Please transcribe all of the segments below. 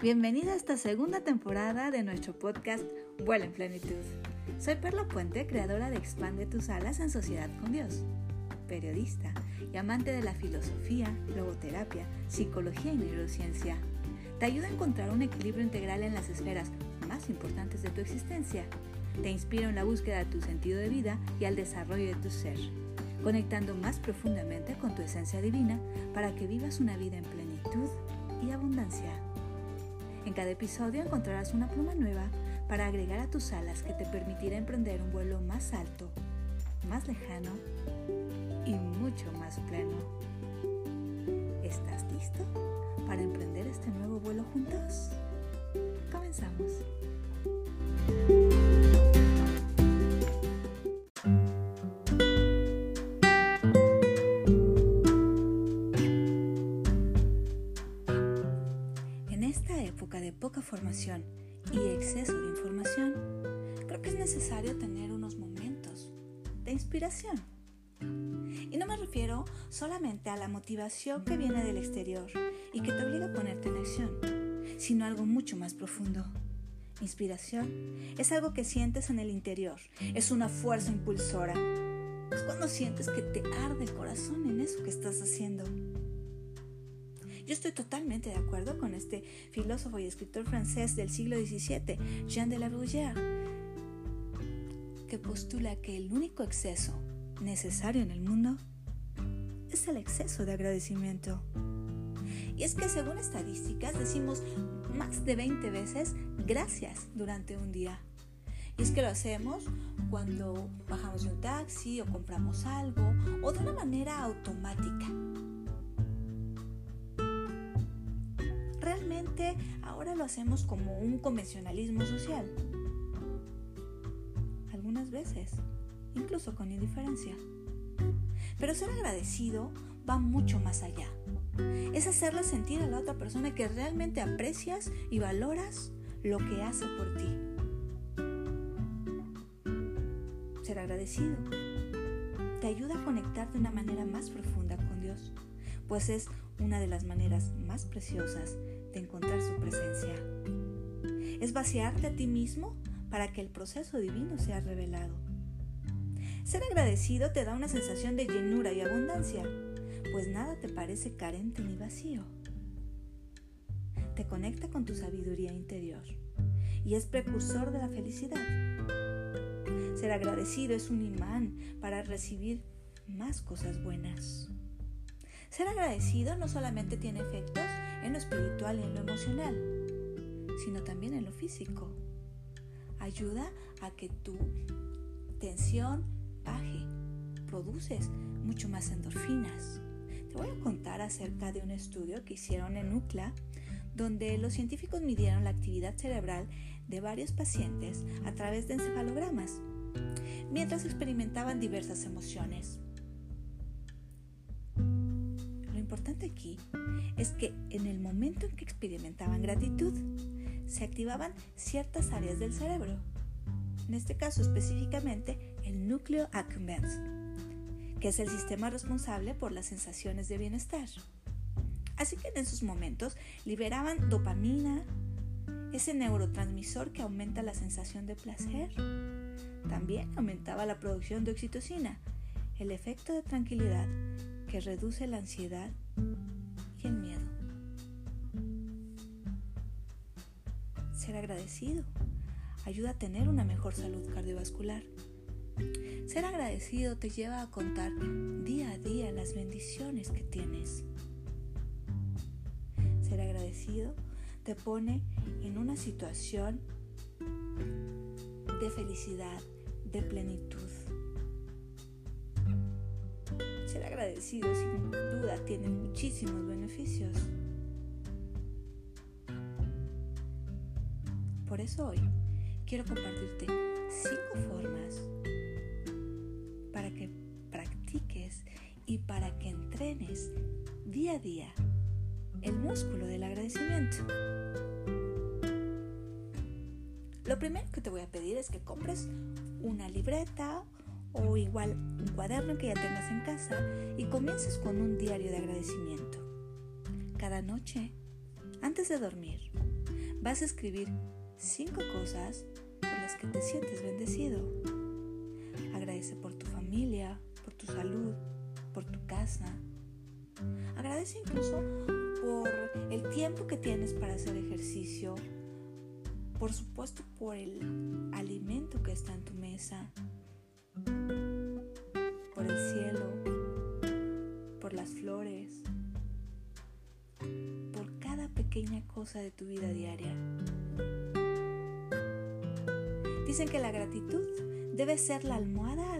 Bienvenida a esta segunda temporada de nuestro podcast Vuela en Plenitud. Soy Perla Puente, creadora de Expande tus alas en sociedad con Dios, periodista y amante de la filosofía, logoterapia, psicología y neurociencia. Te ayuda a encontrar un equilibrio integral en las esferas más importantes de tu existencia. Te inspiro en la búsqueda de tu sentido de vida y al desarrollo de tu ser, conectando más profundamente con tu esencia divina para que vivas una vida en plenitud y abundancia. En cada episodio encontrarás una pluma nueva para agregar a tus alas que te permitirá emprender un vuelo más alto, más lejano y mucho más pleno. ¿Estás listo para emprender este nuevo vuelo juntos? Comenzamos. Solamente a la motivación que viene del exterior y que te obliga a ponerte en acción, sino algo mucho más profundo. Inspiración es algo que sientes en el interior, es una fuerza impulsora. Es cuando sientes que te arde el corazón en eso que estás haciendo. Yo estoy totalmente de acuerdo con este filósofo y escritor francés del siglo XVII, Jean de la Bruyère, que postula que el único exceso necesario en el mundo es el exceso de agradecimiento. Y es que según estadísticas decimos más de 20 veces gracias durante un día. Y es que lo hacemos cuando bajamos de un taxi o compramos algo o de una manera automática. ahora lo hacemos como un convencionalismo social. Algunas veces, incluso con indiferencia. Pero ser agradecido va mucho más allá. Es hacerle sentir a la otra persona que realmente aprecias y valoras lo que hace por ti. Ser agradecido te ayuda a conectar de una manera más profunda con Dios, pues es una de las maneras más preciosas de encontrar su presencia. Es vaciarte a ti mismo para que el proceso divino sea revelado. Ser agradecido te da una sensación de llenura y abundancia, pues nada te parece carente ni vacío. Te conecta con tu sabiduría interior y es precursor de la felicidad. Ser agradecido es un imán para recibir más cosas buenas. Ser agradecido no solamente tiene efectos en lo espiritual y en lo emocional, sino también en lo físico. Ayuda a que tu tensión produces mucho más endorfinas. Te voy a contar acerca de un estudio que hicieron en UCLA, donde los científicos midieron la actividad cerebral de varios pacientes a través de encefalogramas, mientras experimentaban diversas emociones. importante aquí es que en el momento en que experimentaban gratitud, se activaban ciertas áreas del cerebro, en este caso específicamente el núcleo accumbens, que es el sistema responsable por las sensaciones de bienestar. Así que en esos momentos liberaban dopamina, ese neurotransmisor que aumenta la sensación de placer. También aumentaba la producción de oxitocina, el efecto de tranquilidad que reduce la ansiedad y el miedo. Ser agradecido ayuda a tener una mejor salud cardiovascular. Ser agradecido te lleva a contar día a día las bendiciones que tienes. Ser agradecido te pone en una situación de felicidad, de plenitud. Ser agradecido sin duda tiene muchísimos beneficios. Por eso hoy quiero compartirte cinco formas para que practiques y para que entrenes día a día el músculo del agradecimiento. Lo primero que te voy a pedir es que compres una libreta o igual un cuaderno que ya tengas en casa y comiences con un diario de agradecimiento. Cada noche, antes de dormir, vas a escribir cinco cosas por las que te sientes bendecido. Agradece por tu familia, por tu salud, por tu casa. Agradece incluso por el tiempo que tienes para hacer ejercicio. Por supuesto por el alimento que está en tu mesa. Por el cielo. Por las flores. Por cada pequeña cosa de tu vida diaria. Dicen que la gratitud debe ser la almohada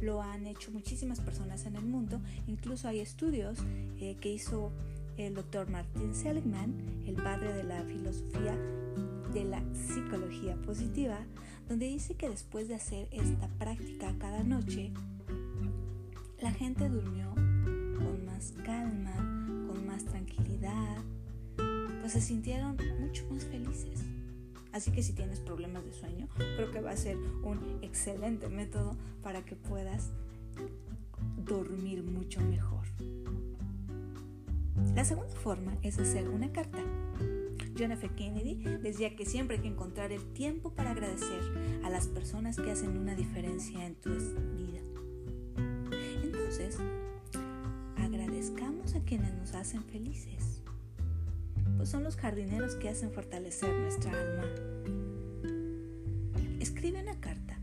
lo han hecho muchísimas personas en el mundo, incluso hay estudios eh, que hizo el doctor Martin Seligman, el padre de la filosofía de la psicología positiva, donde dice que después de hacer esta práctica cada noche, la gente durmió más calma, con más tranquilidad, pues se sintieron mucho más felices. Así que si tienes problemas de sueño, creo que va a ser un excelente método para que puedas dormir mucho mejor. La segunda forma es hacer una carta. John F. Kennedy decía que siempre hay que encontrar el tiempo para agradecer a las personas que hacen una diferencia en tu vida. Entonces, agradezcamos a quienes nos hacen felices, pues son los jardineros que hacen fortalecer nuestra alma. Escribe una carta,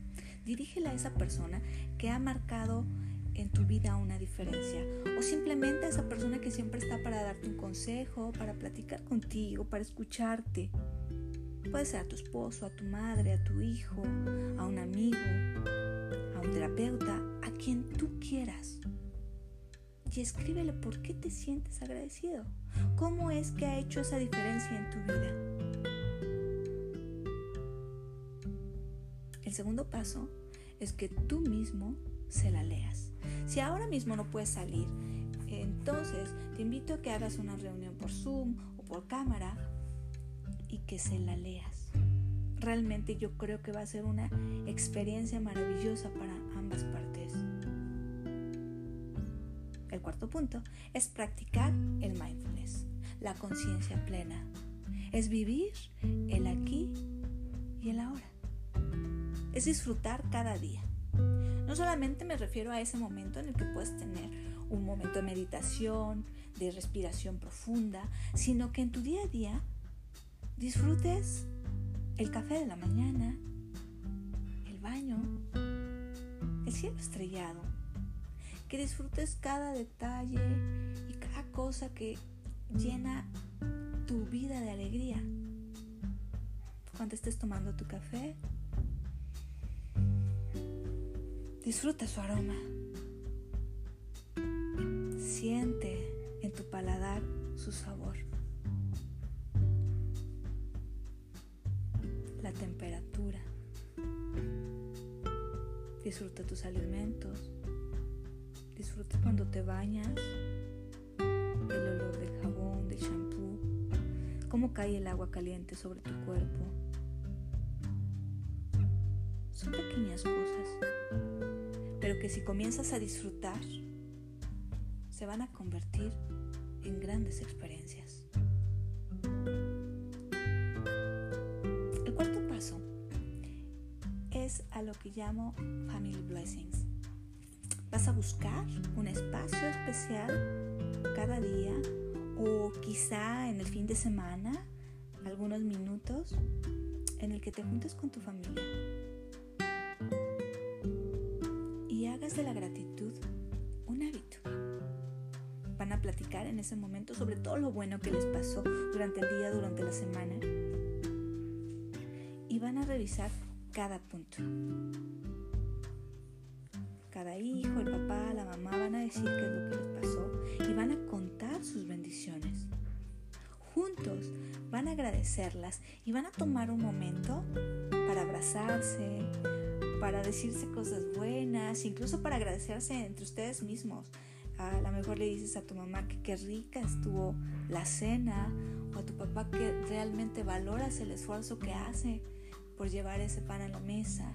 dirígela a esa persona que ha marcado en tu vida una diferencia o simplemente a esa persona que siempre está para darte un consejo, para platicar contigo, para escucharte. Puede ser a tu esposo, a tu madre, a tu hijo, a un amigo, a un terapeuta, a quien tú quieras y escríbele por qué te sientes agradecido. ¿Cómo es que ha hecho esa diferencia en tu vida? Segundo paso es que tú mismo se la leas. Si ahora mismo no puedes salir, entonces te invito a que hagas una reunión por Zoom o por cámara y que se la leas. Realmente yo creo que va a ser una experiencia maravillosa para ambas partes. El cuarto punto es practicar el mindfulness, la conciencia plena. Es vivir el aquí y el ahora. Es disfrutar cada día. No solamente me refiero a ese momento en el que puedes tener un momento de meditación, de respiración profunda, sino que en tu día a día disfrutes el café de la mañana, el baño, el cielo estrellado, que disfrutes cada detalle y cada cosa que llena tu vida de alegría. Cuando estés tomando tu café, disfruta su aroma. Siente en tu paladar su sabor. La temperatura. Disfruta tus alimentos, Disfruta cuando te bañas, el olor del jabón, del shampoo, cómo cae el agua caliente sobre tu cuerpo. Son pequeñas cosas, pero que si comienzas a disfrutar, se van a convertir en grandes experiencias. El cuarto paso es a lo que llamo Family Blessings. Vas a buscar un espacio especial cada día o quizá en el fin de semana, algunos minutos en el que te juntes con tu familia hagas de la gratitud un hábito. Van a platicar en ese momento sobre todo lo bueno que les pasó durante el día, durante la semana y van a revisar cada punto cada hijo, el papá, la mamá van a decir qué es lo que les pasó y van a contar sus bendiciones. Juntos van a agradecerlas y van a tomar un momento para abrazarse, para decirse cosas buenas, incluso para agradecerse entre ustedes mismos. A lo mejor le dices a tu mamá que qué rica estuvo la cena o a tu papá que realmente valoras el esfuerzo que hace por llevar ese pan a la mesa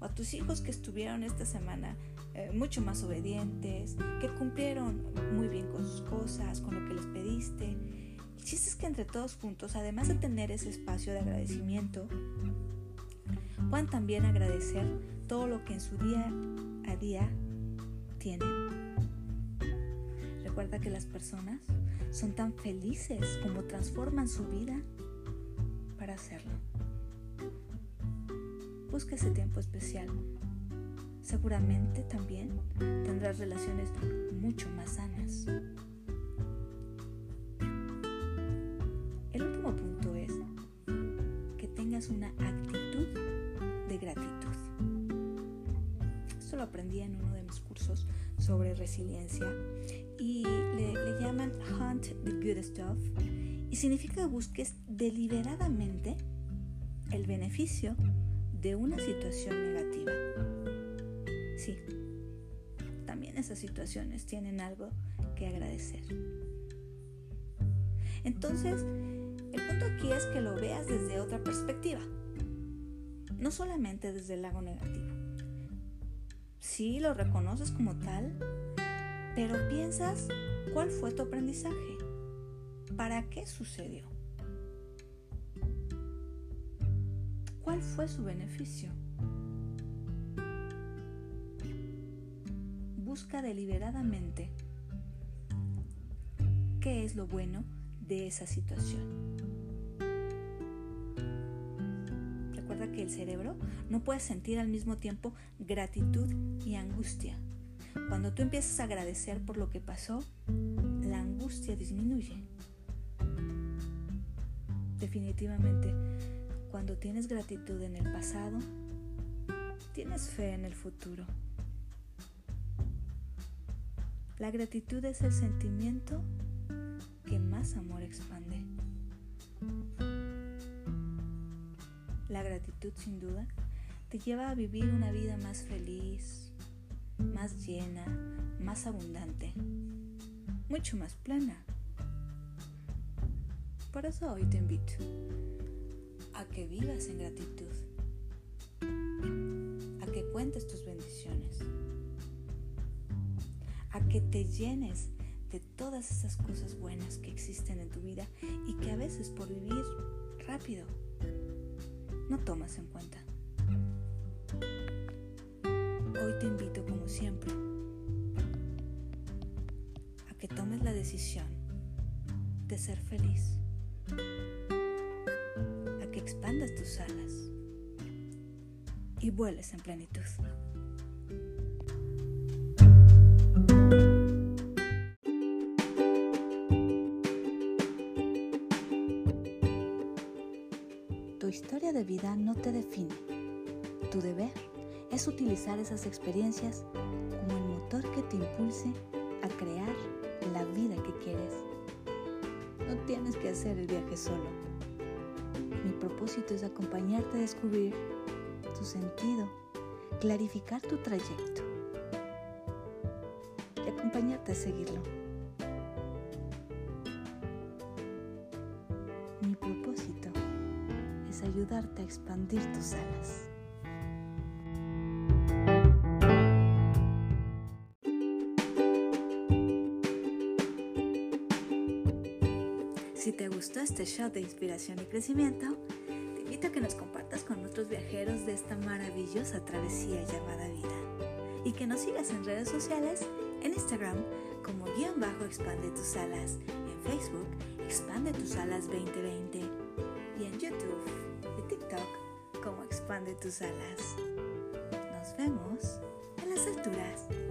o a tus hijos que estuvieron esta semana eh, mucho más obedientes, que cumplieron muy bien con sus cosas, con lo que les pediste. El chiste es que entre todos juntos, además de tener ese espacio de agradecimiento, puedan también agradecer todo lo que en su día a día tienen. Recuerda que las personas son tan felices como transforman su vida para hacerlo. Busca ese tiempo especial. Seguramente también tendrás relaciones mucho más sanas. Esto lo aprendí en uno de mis cursos sobre resiliencia y le, llaman Hunt the Good Stuff y significa que busques deliberadamente el beneficio de una situación negativa. Sí, también esas situaciones tienen algo que agradecer. Entonces, el punto aquí es que lo veas desde otra perspectiva, no solamente desde el lado negativo. Sí, lo reconoces como tal, pero piensas cuál fue tu aprendizaje, para qué sucedió, cuál fue su beneficio. Busca deliberadamente qué es lo bueno de esa situación. Que el cerebro no puede sentir al mismo tiempo gratitud y angustia. Cuando tú empiezas a agradecer por lo que pasó, la angustia disminuye. Definitivamente, cuando tienes gratitud en el pasado, tienes fe en el futuro. La gratitud es el sentimiento que más amor expande. La gratitud sin duda te lleva a vivir una vida más feliz, más llena, más abundante, mucho más plena. Por eso hoy te invito a que vivas en gratitud, a que cuentes tus bendiciones, a que te llenes de todas esas cosas buenas que existen en tu vida y que a veces por vivir rápido no tomas en cuenta. Hoy te invito, como siempre, a que tomes la decisión de ser feliz, a que expandas tus alas y vueles en plenitud. No te define. Tu deber es utilizar esas experiencias como el motor que te impulse a crear la vida que quieres. No tienes que hacer el viaje solo. Mi propósito es acompañarte a descubrir tu sentido, clarificar tu trayecto y acompañarte a seguirlo. Mi propósito ayudarte a expandir tus alas. Si te gustó este show de inspiración y crecimiento, te invito a que nos compartas con otros viajeros de esta maravillosa travesía llamada vida y que nos sigas en redes sociales, en Instagram como guion bajo expande tus alas, en Facebook expande tus alas 2020 de tus alas. Nos vemos en las alturas.